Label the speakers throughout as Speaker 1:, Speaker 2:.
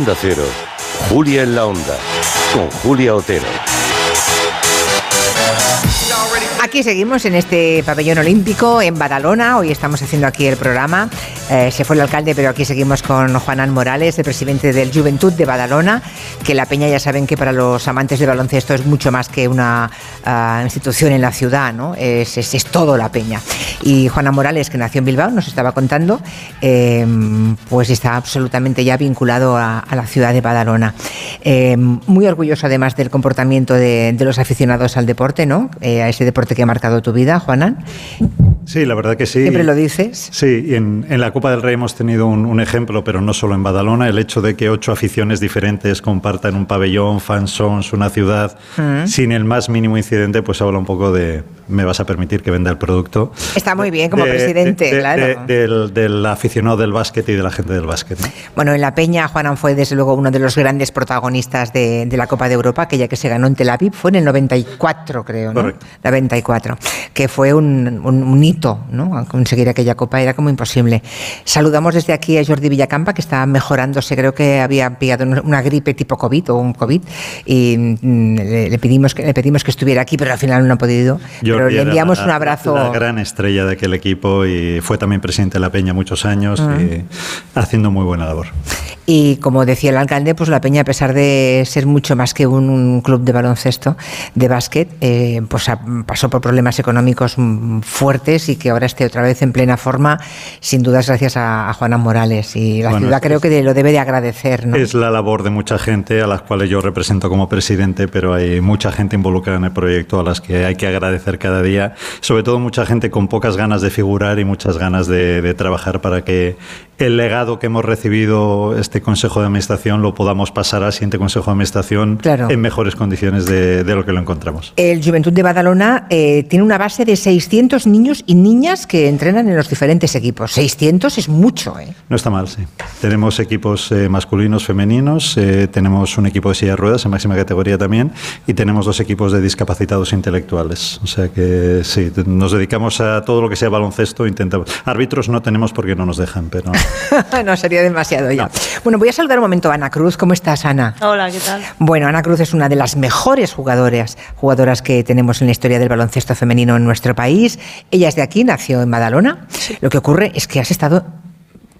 Speaker 1: Onda Cero, Julia en la Onda, con Julia Otero.
Speaker 2: Aquí seguimos en este pabellón olímpico en Badalona. Hoy estamos haciendo aquí el programa. Eh, se fue el alcalde, pero aquí seguimos con Juanán Morales, el presidente del Juventud de Badalona, que la Peña ya saben que para los amantes del baloncesto es mucho más que una ah, institución en la ciudad, ¿no? Es, es- es todo la Peña. Y Juanán Morales, que nació en Bilbao, nos estaba contando, eh, pues está absolutamente ya vinculado a, la ciudad de Badalona. Eh, muy orgulloso además del comportamiento de, de los aficionados al deporte, ¿no? Eh, a ese deporte que ha marcado tu vida, Juanán.
Speaker 3: Sí, la verdad que sí.
Speaker 2: Siempre lo dices.
Speaker 3: Sí, y en, en la Copa del Rey hemos tenido un, un ejemplo, pero no solo en Badalona, el hecho de que ocho aficiones diferentes compartan un pabellón, fansons, una ciudad,
Speaker 2: Mm.
Speaker 3: sin el más mínimo incidente, pues habla un poco de, me vas a permitir que venda el producto.
Speaker 2: Está muy bien como
Speaker 3: De-
Speaker 2: presidente,
Speaker 3: de- de-
Speaker 2: claro.
Speaker 3: de- del, del aficionado del básquet y de la gente del básquet. ¿no?
Speaker 2: Bueno, en la Peña, Juanan fue desde luego uno de los grandes protagonistas de, la Copa de Europa, aquella que se ganó en Tel Aviv, fue en el 94, creo, ¿no?
Speaker 3: Correcto.
Speaker 2: 94, que fue un, un- un hito, Conseguir aquella Copa era como imposible. Saludamos desde aquí a Jordi Villacampa, que está mejorándose, creo que había pillado una gripe tipo COVID o un COVID, y mm, le, le pedimos que, le pedimos que estuviera aquí, pero al final no ha podido. pero
Speaker 3: Jordi
Speaker 2: le
Speaker 3: era
Speaker 2: enviamos
Speaker 3: la-
Speaker 2: un abrazo.
Speaker 3: La gran estrella de aquel equipo y fue también presidente de la Peña muchos años y haciendo muy buena labor.
Speaker 2: Y como decía el alcalde, pues la Peña, a pesar de ser mucho más que un, un club de baloncesto, de básquet, eh, pues pasó por problemas económicos mm, y que ahora esté otra vez en plena forma, sin dudas gracias a, a Juana Morales. Y la
Speaker 3: Bueno,
Speaker 2: ciudad creo que lo debe de agradecer. ¿no?
Speaker 3: Es la labor de mucha gente a las cuales yo represento como presidente, pero hay mucha gente involucrada en el proyecto a las que hay que agradecer cada día. Sobre todo mucha gente con pocas ganas de figurar y muchas ganas de, de trabajar para que el legado que hemos recibido este Consejo de Administración lo podamos pasar al siguiente Consejo de Administración
Speaker 2: Claro.
Speaker 3: en mejores condiciones de, de lo que lo encontramos.
Speaker 2: El Juventud de Badalona eh, tiene una base de 600 niños y niñas que entrenan en los diferentes equipos. 600 es mucho, ¿eh?
Speaker 3: No está mal, sí. Tenemos equipos eh, masculinos, femeninos, eh, tenemos un equipo de silla de ruedas en máxima categoría también y tenemos dos equipos de discapacitados intelectuales. O sea que sí, nos dedicamos a todo lo que sea baloncesto. Intentamos. Árbitros no tenemos porque no nos dejan, pero
Speaker 2: no sería demasiado ya. Bueno, voy a saludar un momento a Ana Cruz. ¿Cómo estás, Ana?
Speaker 4: Hola, ¿qué tal?
Speaker 2: Bueno, Ana Cruz es una de las mejores jugadoras, jugadoras que tenemos en la historia del baloncesto femenino en nuestro país. Ella es de aquí, nació en Badalona. Lo que ocurre es que has estado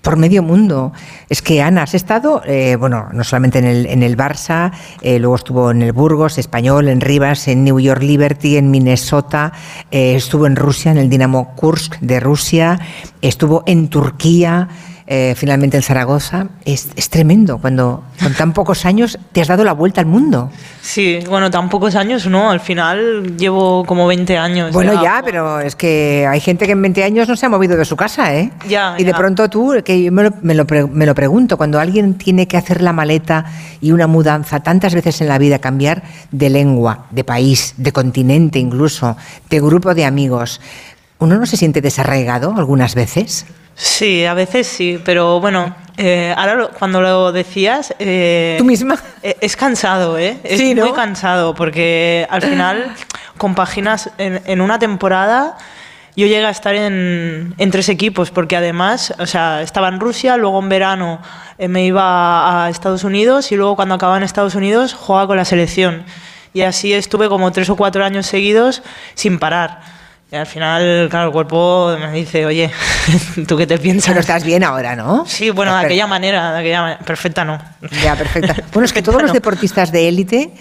Speaker 2: por medio mundo. Es que Ana, has estado, eh, bueno, no solamente en el, en el Barça, eh, luego estuvo en el Burgos, Español, en Rivas, en New York Liberty, en Minnesota, eh, estuvo en Rusia, en el Dinamo Kursk de Rusia, estuvo en Turquía, eh, finalmente en Zaragoza. Es, es tremendo cuando con tan pocos años te has dado la vuelta al mundo.
Speaker 4: Sí, bueno, tan pocos años, ¿no? Al final llevo como 20 años.
Speaker 2: Bueno, ya, pero es que hay gente que en 20 años no se ha movido de su casa, ¿eh?
Speaker 4: Ya,
Speaker 2: y de
Speaker 4: ya.
Speaker 2: pronto tú, que yo me lo, me, lo pre- me lo pregunto, cuando alguien tiene que hacer la maleta y una mudanza tantas veces en la vida, cambiar de lengua, de país, de continente incluso, de grupo de amigos, ¿uno no se siente desarraigado algunas veces?
Speaker 4: Sí, a veces sí, pero bueno, eh, ahora lo- cuando lo decías... eh,
Speaker 2: ¿Tú misma?
Speaker 4: eh, Es cansado, ¿eh? Es
Speaker 2: Sí, ¿no?
Speaker 4: muy cansado, porque al final compaginas en, en una temporada... Yo llegué a estar en, en tres equipos, porque además, o sea, estaba en Rusia, luego en verano me iba a Estados Unidos y luego cuando acababa en Estados Unidos jugaba con la selección. Y así estuve como tres o cuatro años seguidos sin parar. Y al final, claro, el cuerpo me dice, oye, ¿tú qué te piensas?
Speaker 2: Pero estás bien ahora, ¿no?
Speaker 4: Sí, bueno, de aquella manera, de aquella manera. Perfecta no.
Speaker 2: Ya, perfecta. Bueno, es que todos los deportistas de élite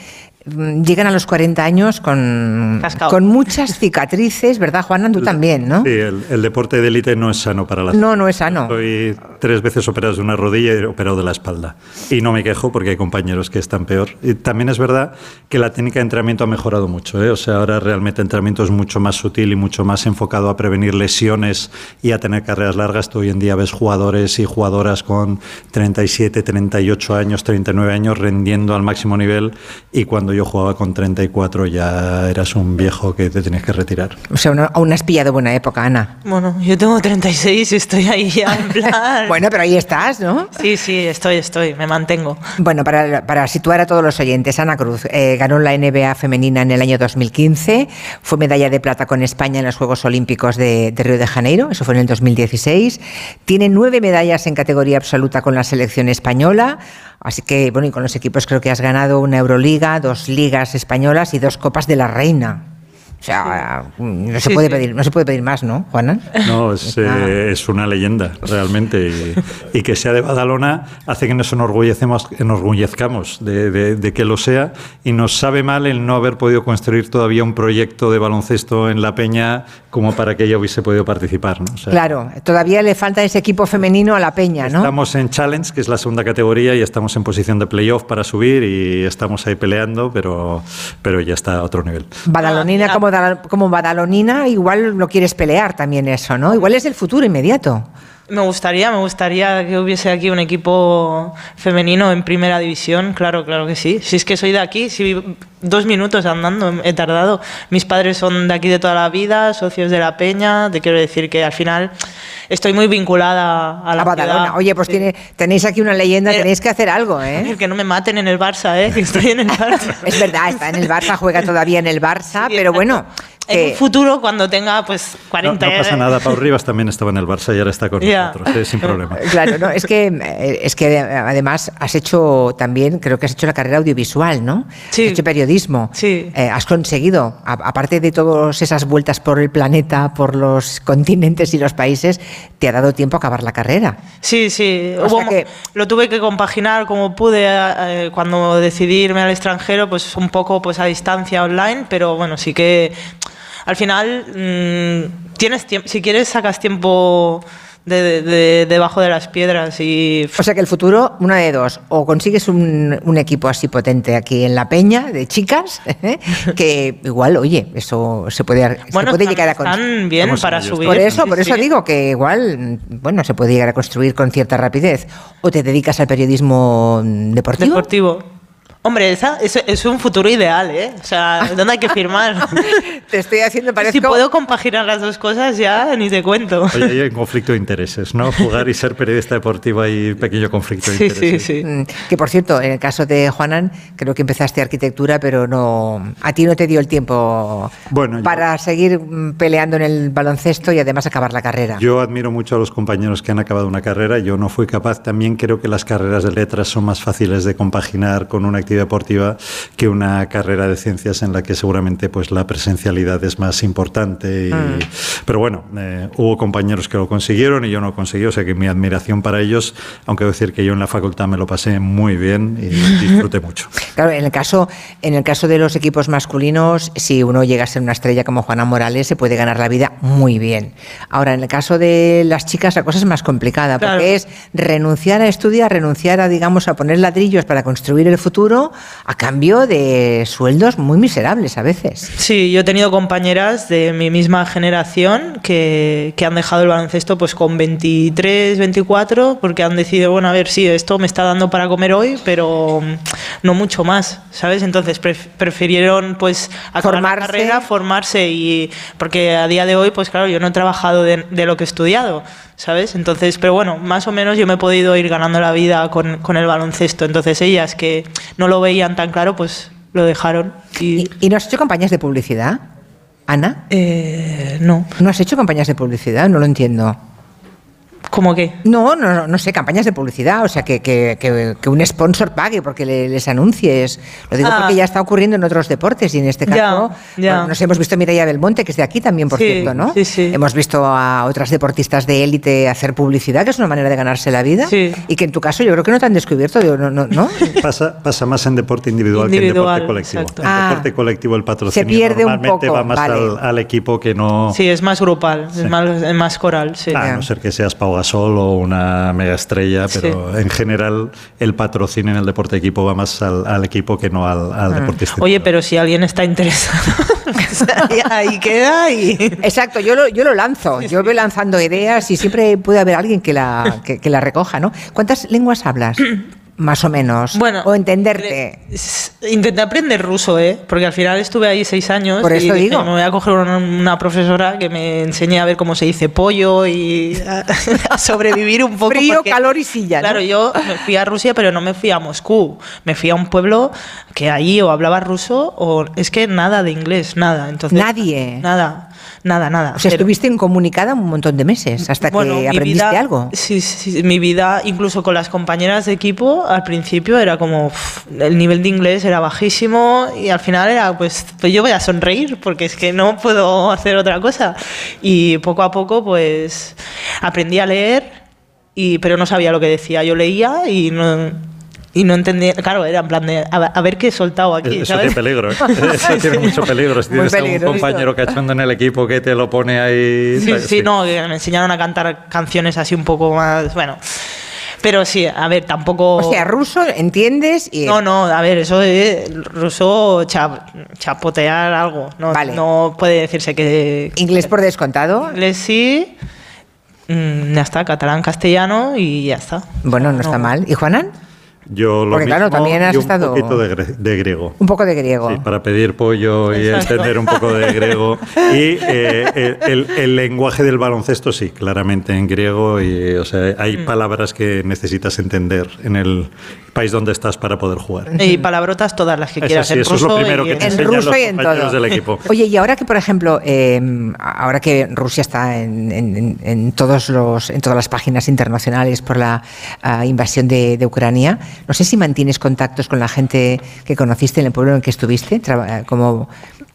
Speaker 2: llegan a los 40 años con, con muchas cicatrices, ¿verdad, Juana? Tú también, ¿no?
Speaker 3: sí, el, el deporte de élite no es sano para la
Speaker 2: No, no es sano.
Speaker 3: Soy tres veces operado de una rodilla y operado de la espalda. Y no me quejo porque hay compañeros que están peor. Y también es verdad que la técnica de entrenamiento ha mejorado mucho. ¿eh? O sea, ahora realmente el entrenamiento es mucho más sutil y mucho más enfocado a prevenir lesiones y a tener carreras largas. Tú hoy en día ves jugadores y jugadoras con 37, 38 años, 39 años rendiendo al máximo nivel y cuando yo jugaba con 34 ya eras un viejo que te tenías que retirar.
Speaker 2: O sea, no- aún has pillado buena época, Ana.
Speaker 4: Bueno, yo tengo 36 y estoy ahí ya en plan...
Speaker 2: Bueno, pero ahí estás, ¿no?
Speaker 4: Sí, sí, estoy, estoy, me mantengo.
Speaker 2: Bueno, para, para situar a todos los oyentes, Ana Cruz eh, ganó la NBA femenina en el año 2015, fue medalla de plata con España en los Juegos Olímpicos de, de Río de Janeiro, eso fue en el 2016, tiene nueve medallas en categoría absoluta con la selección española, Así que, bueno, y con los equipos creo que has ganado una Euroliga, dos ligas españolas y dos Copas de la Reina. O sea, no se
Speaker 4: Sí,
Speaker 2: puede
Speaker 4: sí.
Speaker 2: pedir, no se puede pedir más, ¿no, Juana?
Speaker 3: No, es, eh, es una leyenda, realmente. Y, y que sea de Badalona hace que nos enorgullecemos, enorgullezcamos de, de- de que lo sea. Y nos sabe mal el no haber podido construir todavía un proyecto de baloncesto en La Peña como para que ella hubiese podido participar. ¿no? O sea,
Speaker 2: Claro, todavía le falta ese equipo femenino a la Peña, ¿no?
Speaker 3: Estamos en Challenge, que es la segunda categoría, y estamos en posición de playoff para subir y estamos ahí peleando, pero, pero ya está a otro nivel.
Speaker 2: Badalonina
Speaker 4: Ah,
Speaker 2: como, como Badalonina, igual lo quieres pelear también eso, ¿no? Igual es el futuro inmediato.
Speaker 4: Me gustaría, me gustaría que hubiese aquí un equipo femenino en primera división, claro, claro que sí. Si es que soy de aquí, si dos minutos andando he tardado. Mis padres son de aquí de toda la vida, socios de la peña. Te quiero decir que al final estoy muy vinculada a la
Speaker 2: A Badalona.
Speaker 4: ciudad.
Speaker 2: Oye, pues
Speaker 4: Sí.
Speaker 2: tiene, tenéis aquí una leyenda,
Speaker 4: Eh,
Speaker 2: tenéis que hacer algo, ¿eh?
Speaker 4: Que no me maten en el Barça, ¿eh? Que estoy en el Barça.
Speaker 2: Es verdad, está en el Barça, juega todavía en el Barça,
Speaker 4: Sí,
Speaker 2: pero
Speaker 4: exacto.
Speaker 2: Bueno.
Speaker 4: En
Speaker 2: que-
Speaker 4: un futuro, cuando tenga pues
Speaker 3: No,
Speaker 4: 40
Speaker 3: no pasa nada, Pau Rivas también estaba en el Barça y ahora está con nosotros, eh, sin problema.
Speaker 2: Claro, no, es que eh, es que además has hecho también, creo que has hecho la carrera audiovisual, ¿no?
Speaker 4: Sí.
Speaker 2: Has hecho periodismo.
Speaker 4: Sí.
Speaker 2: Eh, has conseguido, a- aparte de todas esas vueltas por el planeta, por los continentes y los países, te ha dado tiempo a acabar la carrera.
Speaker 4: Sí, sí. Hubo
Speaker 2: que-
Speaker 4: Lo tuve que compaginar como pude eh, cuando decidí irme al extranjero, pues un poco pues a distancia online, pero bueno, sí que al final mm, tienes tiempo, si quieres sacas tiempo de, de- de- debajo de las piedras y
Speaker 2: O sea que el futuro, una de dos, o consigues un, un equipo así potente aquí en La Peña, de chicas, que igual, oye, eso se puede, se puede
Speaker 4: están,
Speaker 2: llegar a conseguir.
Speaker 4: están bien para subir.
Speaker 2: Por eso,
Speaker 4: Sí,
Speaker 2: por eso
Speaker 4: sí.
Speaker 2: digo que igual, bueno, se puede llegar a construir con cierta rapidez. O te dedicas al periodismo deportivo.
Speaker 4: Deportivo. Hombre, esa, es, es un futuro ideal, ¿eh? O sea, ¿dónde hay que firmar?
Speaker 2: Te estoy haciendo, parezco...
Speaker 4: Si puedo compaginar las dos cosas, ya ni te cuento.
Speaker 3: Oye, ahí hay un conflicto de intereses, ¿no? Jugar y ser periodista deportivo hay pequeño conflicto de
Speaker 4: Sí,
Speaker 3: intereses.
Speaker 4: sí, sí.
Speaker 2: Mm, Que por cierto, en el caso de Juanan, creo que empezaste arquitectura, pero no a ti no te dio el tiempo
Speaker 3: Bueno, yo-
Speaker 2: para seguir mm, peleando en el baloncesto y además acabar la carrera.
Speaker 3: Yo admiro mucho a los compañeros que han acabado una carrera. Yo no fui capaz. También creo que las carreras de letras son más fáciles de compaginar con una actividad deportiva que una carrera de ciencias en la que seguramente pues la presencialidad es más importante. y-
Speaker 2: Mm.
Speaker 3: Pero bueno, eh, hubo compañeros que lo consiguieron y yo no lo conseguí. O sea que mi admiración para ellos, aunque debo decir que yo en la facultad me lo pasé muy bien y disfruté mucho.
Speaker 2: Claro, en el caso, en el caso de los equipos masculinos, si uno llega a ser una estrella como Juana Morales, se puede ganar la vida muy bien. Ahora, en el caso de las chicas, la cosa es más complicada, porque
Speaker 4: Claro.
Speaker 2: es renunciar a estudiar, renunciar a, digamos, a poner ladrillos para construir el futuro, a cambio de sueldos muy miserables a veces.
Speaker 4: Sí, yo he tenido compañeras de mi misma generación que, que han dejado el baloncesto pues con 23, 24, porque han decidido, bueno, a ver, sí, esto me está dando para comer hoy, pero mm, no mucho más, ¿sabes? Entonces pref- prefirieron pues acabar la
Speaker 2: Formarse.
Speaker 4: carrera, formarse y porque a día de hoy, pues claro, yo no he trabajado de, de lo que he estudiado, ¿sabes? Entonces, pero bueno, más o menos yo me he podido ir ganando la vida con, con el baloncesto. Entonces ellas que no lo veían tan claro, pues lo dejaron.
Speaker 2: Y, ¿Y, no has hecho campañas de publicidad, Ana?
Speaker 4: eh, no,
Speaker 2: ¿No has hecho campañas de publicidad? No lo entiendo.
Speaker 4: ¿Cómo que?
Speaker 2: No, no, no, no sé, campañas de publicidad, o sea, que, que- que- que un sponsor pague porque le- les anuncies. Lo digo
Speaker 4: Ah.
Speaker 2: porque ya está ocurriendo en otros deportes y en este
Speaker 4: Ya,
Speaker 2: caso,
Speaker 4: ya.
Speaker 2: bueno, nos hemos visto a Mireia Belmonte, que es de aquí también, por
Speaker 4: Sí,
Speaker 2: cierto, ¿no?
Speaker 4: sí, sí.
Speaker 2: Hemos visto a otras deportistas de élite hacer publicidad, que es una manera de ganarse la vida,
Speaker 4: Sí.
Speaker 2: y que en tu caso yo creo que no te han descubierto, digo, no, no, ¿no?
Speaker 3: Pasa, pasa más en deporte individual,
Speaker 4: Individual,
Speaker 3: que en deporte colectivo.
Speaker 4: exacto.
Speaker 3: En
Speaker 2: Ah.
Speaker 3: deporte colectivo el patrocinio
Speaker 2: Se pierde un
Speaker 3: normalmente
Speaker 2: poco,
Speaker 3: va más
Speaker 2: vale.
Speaker 3: al, al equipo que no...
Speaker 4: Sí, es más grupal, es, más, es más coral, sí.
Speaker 3: A no ser que seas Pau Gasol o una mega estrella, pero en general el patrocinio en el deporte equipo va más al, al equipo que no al, al deportista.
Speaker 4: Ah. Oye, pero si alguien está interesado, ahí, ahí queda y...
Speaker 2: Exacto, yo lo, yo lo lanzo, yo voy lanzando ideas y siempre puede haber alguien que la, que, que la recoja, ¿no? ¿Cuántas lenguas hablas? Más o menos.
Speaker 4: Bueno,
Speaker 2: o entenderte.
Speaker 4: Intenté aprender ruso, ¿eh? Porque al final estuve ahí seis años.
Speaker 2: Por eso
Speaker 4: y
Speaker 2: digo.
Speaker 4: Me voy a coger una, una profesora que me enseñe a ver cómo se dice pollo y a, a sobrevivir un poco.
Speaker 2: Frío,
Speaker 4: porque-
Speaker 2: calor y silla, ¿no?
Speaker 4: Claro, yo me fui a Rusia, pero no me fui a Moscú. Me fui a un pueblo que ahí o hablaba ruso o es que nada de inglés, nada. Entonces,
Speaker 2: Nadie.
Speaker 4: Nada, nada, nada.
Speaker 2: O sea,
Speaker 4: Pero-
Speaker 2: estuviste incomunicada un montón de meses hasta
Speaker 4: bueno,
Speaker 2: que aprendiste
Speaker 4: vida-
Speaker 2: algo.
Speaker 4: Sí, sí, mi vida, incluso con las compañeras de equipo, al principio era como el nivel de inglés era bajísimo y al final era pues, pues yo voy a sonreír porque es que no puedo hacer otra cosa. Y poco a poco pues aprendí a leer, y, pero no sabía lo que decía. Yo leía y no, y no entendía, claro, era en plan de a, a ver qué he soltado aquí.
Speaker 3: Eso
Speaker 4: ¿sabes?
Speaker 3: tiene peligro, ¿eh? Eso tiene mucho peligro. Si tienes algún
Speaker 2: peligroso.
Speaker 3: compañero cachondo en el equipo que te lo pone ahí.
Speaker 4: Sí,
Speaker 3: ¿sabes?
Speaker 4: sí, no, que me enseñaron a cantar canciones así un poco más, bueno. Pero sí, a ver, tampoco...
Speaker 2: O sea, ruso, ¿entiendes? Y
Speaker 4: No, no, a ver, eso es ruso cha- chapotear algo. No,
Speaker 2: Vale.
Speaker 4: no puede decirse que
Speaker 2: Inglés por descontado.
Speaker 4: inglés sí, mm, ya está, catalán, castellano y ya está.
Speaker 2: Bueno, no está mal. ¿Y Juanan?
Speaker 3: Yo lo
Speaker 2: Porque, claro,
Speaker 3: mismo
Speaker 2: también has
Speaker 3: y un
Speaker 2: estado-
Speaker 3: poquito de, gre- de griego.
Speaker 2: Un poco de griego.
Speaker 3: Sí, para pedir pollo y
Speaker 4: Exacto.
Speaker 3: entender un poco de griego. Y eh, el, el lenguaje del baloncesto, sí, claramente en griego. Y, o sea, hay
Speaker 2: Mm.
Speaker 3: palabras que necesitas entender en el país donde estás para poder jugar.
Speaker 4: Y palabrotas todas las que
Speaker 3: Eso
Speaker 4: quieras
Speaker 3: sí,
Speaker 4: en
Speaker 3: eso es lo
Speaker 4: ruso
Speaker 3: primero
Speaker 4: y
Speaker 3: que te
Speaker 2: En ruso
Speaker 3: los
Speaker 2: y en todo.
Speaker 3: del equipo.
Speaker 2: Oye, y ahora que, por ejemplo, eh, ahora que Rusia está en, en- en todos los, en todas las páginas internacionales por la ah, invasión de, de Ucrania, no sé si mantienes contactos con la gente que conociste en el pueblo en el que estuviste, como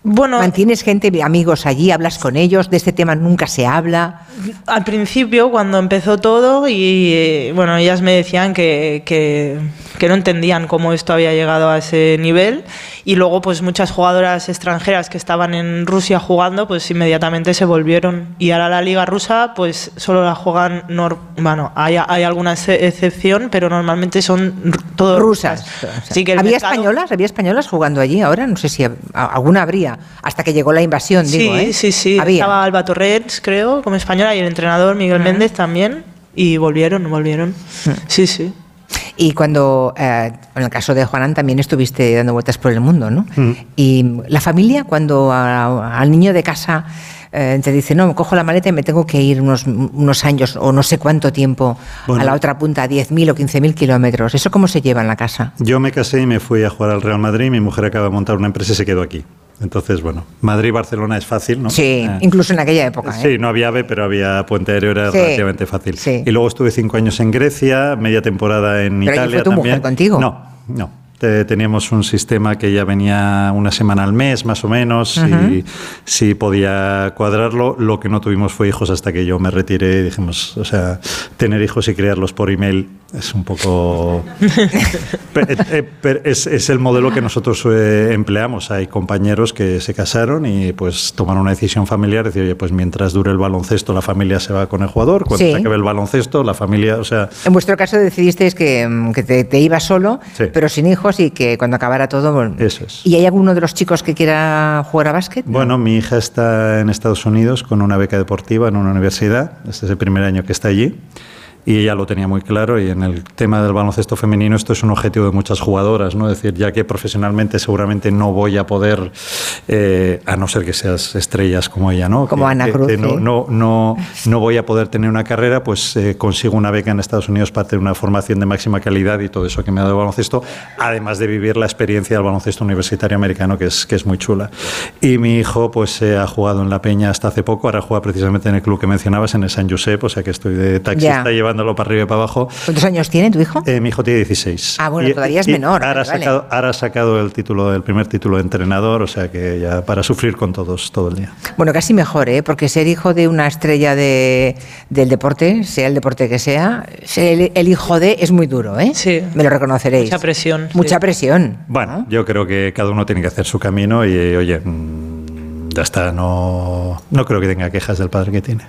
Speaker 4: Bueno,
Speaker 2: mantienes gente, amigos allí, hablas con ellos, de este tema nunca se habla.
Speaker 4: al principio, cuando empezó todo, y eh, bueno, ellas me decían que, que, que no entendían cómo esto había llegado a ese nivel. Y luego, pues muchas jugadoras extranjeras que estaban en Rusia jugando, pues inmediatamente se volvieron. Y ahora la liga rusa, pues solo la juegan, bueno, hay, hay alguna ex- excepción, pero normalmente son r- todas
Speaker 2: rusas.
Speaker 4: Así que el
Speaker 2: ¿Había
Speaker 4: mercado-
Speaker 2: españolas? ¿Había españolas jugando allí ahora? No sé si alguna habría, hasta que llegó la invasión,
Speaker 4: Sí,
Speaker 2: digo, ¿eh?
Speaker 4: sí, sí.
Speaker 2: Había.
Speaker 4: Estaba Alba Torrens, creo, como española, y el entrenador Miguel Méndez también. Y volvieron, volvieron. Sí, sí.
Speaker 2: Y cuando, eh, en el caso de Juanan, también estuviste dando vueltas por el mundo, ¿no?
Speaker 3: Mm.
Speaker 2: Y la familia, cuando a- al niño de casa eh, te dice, no, cojo la maleta y me tengo que ir unos, unos años o no sé cuánto tiempo
Speaker 3: Bueno.
Speaker 2: a la otra punta, 10.000 o 15.000 kilómetros, ¿eso cómo se lleva en la casa?
Speaker 3: Yo me casé y me fui a jugar al Real Madrid. Mi mujer acaba de montar una empresa y se quedó aquí. Entonces, bueno, Madrid-Barcelona es fácil, ¿no?
Speaker 2: Sí,
Speaker 3: Eh,
Speaker 2: incluso en aquella época. ¿eh?
Speaker 3: Sí, no había AVE, pero había puente aéreo, era
Speaker 2: Sí,
Speaker 3: relativamente fácil.
Speaker 2: sí.
Speaker 3: Y luego estuve cinco años en Grecia, media temporada en
Speaker 2: Pero
Speaker 3: Italia
Speaker 2: fue tu
Speaker 3: también.
Speaker 2: mujer contigo.
Speaker 3: No, no. Te- Teníamos un sistema que ya venía una semana al mes, más o menos, y sí podía cuadrarlo. Lo que no tuvimos fue hijos hasta que yo me retiré. Dijimos, o sea, tener hijos y criarlos por email es un poco... Eh, es, es el modelo que nosotros eh, empleamos. Hay compañeros que se casaron y pues tomaron una decisión familiar, decir, oye, pues mientras dure el baloncesto, la familia se va con el jugador, cuando
Speaker 2: Sí.
Speaker 3: se acabe el baloncesto, la familia, o sea,
Speaker 2: En vuestro caso decidisteis que, mm, que te, te ibas solo,
Speaker 3: Sí.
Speaker 2: pero sin hijos y que cuando acabara todo... bueno,
Speaker 3: Eso es.
Speaker 2: ¿Y hay alguno de los chicos que quiera jugar a básquet?
Speaker 3: Bueno, mi hija está en Estados Unidos con una beca deportiva en una universidad. Este es el primer año que está allí. Y ella lo tenía muy claro y en el tema del baloncesto femenino esto es un objetivo de muchas jugadoras, ¿no? Es decir, ya que profesionalmente seguramente no voy a poder, eh, a no ser que seas estrellas como ella, ¿no?
Speaker 2: Como
Speaker 3: Que-
Speaker 2: Ana
Speaker 3: que-
Speaker 2: Cruz,
Speaker 3: que no,
Speaker 2: sí.
Speaker 3: no, no, no voy a poder tener una carrera, pues eh, consigo una beca en Estados Unidos para tener una formación de máxima calidad y todo eso que me ha dado el baloncesto, además de vivir la experiencia del baloncesto universitario americano, que es, que es muy chula. Y mi hijo, pues eh, ha jugado en La Peña hasta hace poco, ahora juega precisamente en el club que mencionabas, en el San Josep, o sea que estoy de taxista
Speaker 2: Ya.
Speaker 3: Llevándolo para arriba y para abajo.
Speaker 2: ¿Cuántos años tiene tu hijo?
Speaker 3: Eh, mi hijo tiene 16.
Speaker 2: Ah, bueno, todavía es menor,
Speaker 3: Ahora,
Speaker 2: vale,
Speaker 3: ha sacado, ahora ha sacado el título, el primer título de entrenador, o sea que ya para sufrir con todos todo el día.
Speaker 2: Bueno, casi mejor, ¿eh? porque ser hijo de una estrella de, del deporte, sea el deporte que sea, ser el, el hijo de es muy duro, ¿eh?
Speaker 4: Sí.
Speaker 2: Me lo reconoceréis.
Speaker 4: Mucha presión, sí.
Speaker 2: Mucha presión.
Speaker 3: Bueno, yo creo que cada uno tiene que hacer su camino y, oye, mm, ya está, no, no creo que tenga quejas del padre que tiene.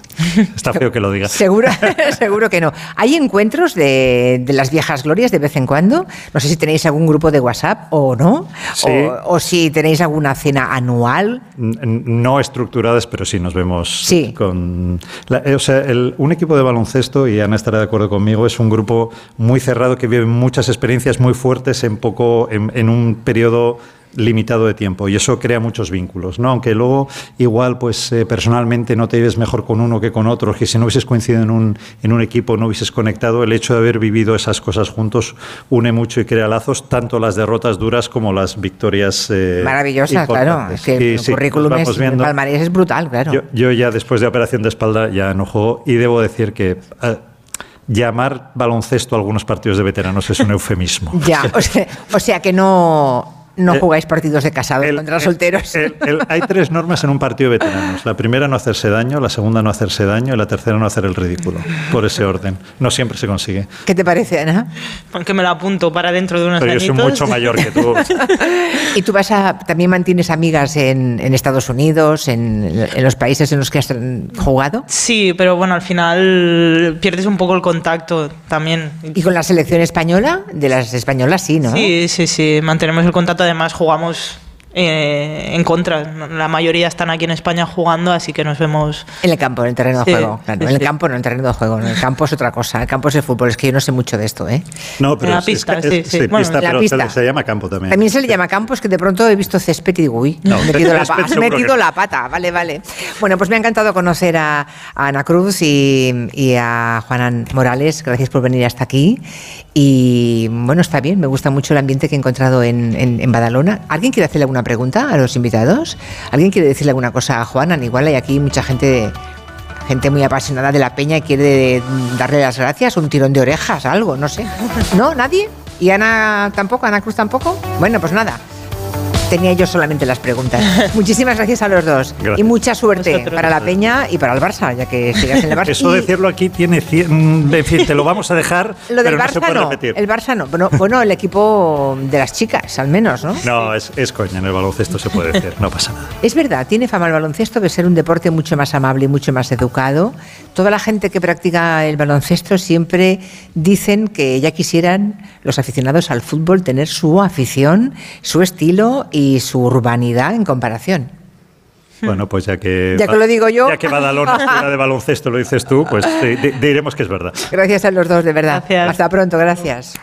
Speaker 3: Está feo que lo diga.
Speaker 2: Seguro, seguro que no. ¿Hay encuentros de, de las viejas glorias de vez en cuando? No sé si tenéis algún grupo de WhatsApp o no.
Speaker 3: Sí.
Speaker 2: O, o si tenéis alguna cena anual.
Speaker 3: No estructuradas, pero sí nos vemos
Speaker 2: Sí.
Speaker 3: con... la- eh, o sea, el- un equipo de baloncesto, y Ana estará de acuerdo conmigo, es un grupo muy cerrado que vive muchas experiencias muy fuertes en, poco, en, en un periodo limitado de tiempo y eso crea muchos vínculos, ¿no? Aunque luego igual pues eh, personalmente no te lleves mejor con uno que con otro, que si no hubieses coincidido en un, en un equipo, no hubieses conectado, el hecho de haber vivido esas cosas juntos une mucho y crea lazos, tanto las derrotas duras como las victorias eh,
Speaker 2: Maravillosa, claro. Es que
Speaker 3: Y
Speaker 2: el
Speaker 3: sí,
Speaker 2: currículum
Speaker 3: nos
Speaker 2: es,
Speaker 3: viendo.
Speaker 2: palmarés es brutal, claro.
Speaker 3: Yo, yo ya después de operación de espalda ya no juego y debo decir que ah, llamar baloncesto a algunos partidos de veteranos es un eufemismo.
Speaker 2: Ya, o sea, o sea que no, no
Speaker 3: Eh,
Speaker 2: jugáis partidos de casados
Speaker 3: El-
Speaker 2: contra
Speaker 3: el-
Speaker 2: solteros.
Speaker 3: el- el- hay tres normas en un partido de veteranos. La primera no hacerse daño, la segunda no hacerse daño y la tercera no hacer el ridículo. Por ese orden. No siempre se consigue.
Speaker 2: ¿Qué te parece, Ana?
Speaker 4: Aunque me la apunto para dentro de unos
Speaker 3: Pero yo soy
Speaker 4: añitos.
Speaker 3: mucho mayor que tú.
Speaker 2: ¿Y tú vas a, también mantienes amigas en, en Estados Unidos, en, en los países en los que has jugado?
Speaker 4: Sí, pero bueno, al final pierdes un poco el contacto también.
Speaker 2: ¿Y con la selección española? De las españolas sí, ¿no?
Speaker 4: Sí, sí, sí, mantenemos el contacto. Además, jugamos eh, en contra. La mayoría están aquí en España jugando, así que nos vemos.
Speaker 2: En el campo, en el terreno de
Speaker 4: Sí,
Speaker 2: juego. Claro,
Speaker 4: sí,
Speaker 2: en el
Speaker 4: sí.
Speaker 2: campo no, en el terreno de juego. En el campo es otra cosa. El campo es el fútbol. Es que yo no sé mucho de esto, ¿eh?
Speaker 3: No, pero
Speaker 4: En la
Speaker 3: es-
Speaker 4: pista,
Speaker 3: es, que-
Speaker 4: sí,
Speaker 3: es-
Speaker 4: sí.
Speaker 3: sí,
Speaker 4: Bueno,
Speaker 3: pista,
Speaker 2: en la
Speaker 3: pero
Speaker 2: pista.
Speaker 3: Se, llama campo también.
Speaker 2: También se le llama campo, es que de pronto he visto césped y digo, uy,
Speaker 3: No,
Speaker 2: has metido, la, has
Speaker 3: que
Speaker 2: metido
Speaker 3: no.
Speaker 2: la pata. Vale, vale. Bueno, pues me ha encantado conocer a, a Ana Cruz y, y a Juanan Morales. Gracias por venir hasta aquí. Y bueno, está bien, me gusta mucho el ambiente que he encontrado en, en- en Badalona. ¿Alguien quiere hacerle alguna pregunta a los invitados? ¿Alguien quiere decirle alguna cosa a Juanan? Igual hay aquí mucha gente. Gente muy apasionada de la peña y quiere darle las gracias, un tirón de orejas, algo, no sé. ¿No? ¿Nadie? ¿Y Ana tampoco? ¿Ana Cruz tampoco? Bueno, pues nada. Tenía yo solamente las preguntas. Muchísimas gracias a los dos.
Speaker 3: Gracias.
Speaker 2: Y mucha suerte para la Peña y para el Barça, ya que sigas en el Barça.
Speaker 3: Eso
Speaker 2: Y
Speaker 3: decirlo aquí tiene. cien- En fin, te lo vamos a dejar.
Speaker 2: lo del
Speaker 3: pero no
Speaker 2: Barça
Speaker 3: se puede
Speaker 2: no.
Speaker 3: repetir.
Speaker 2: El Barça no. Bueno, bueno, el equipo de las chicas, al menos, ¿no?
Speaker 3: No, es, es coña. En el baloncesto se puede decir. No pasa nada.
Speaker 2: Es verdad, tiene fama el baloncesto de ser un deporte mucho más amable y mucho más educado. Toda la gente que practica el baloncesto siempre dicen que ya quisieran los aficionados al fútbol tener su afición, su estilo y su urbanidad en comparación.
Speaker 3: Bueno, pues ya que.
Speaker 2: Ya que lo digo yo.
Speaker 3: Ya que Badalona es fuera de baloncesto, lo dices tú, pues di- di- diremos que es verdad.
Speaker 2: Gracias a los dos, de verdad.
Speaker 4: Gracias.
Speaker 2: Hasta pronto, gracias.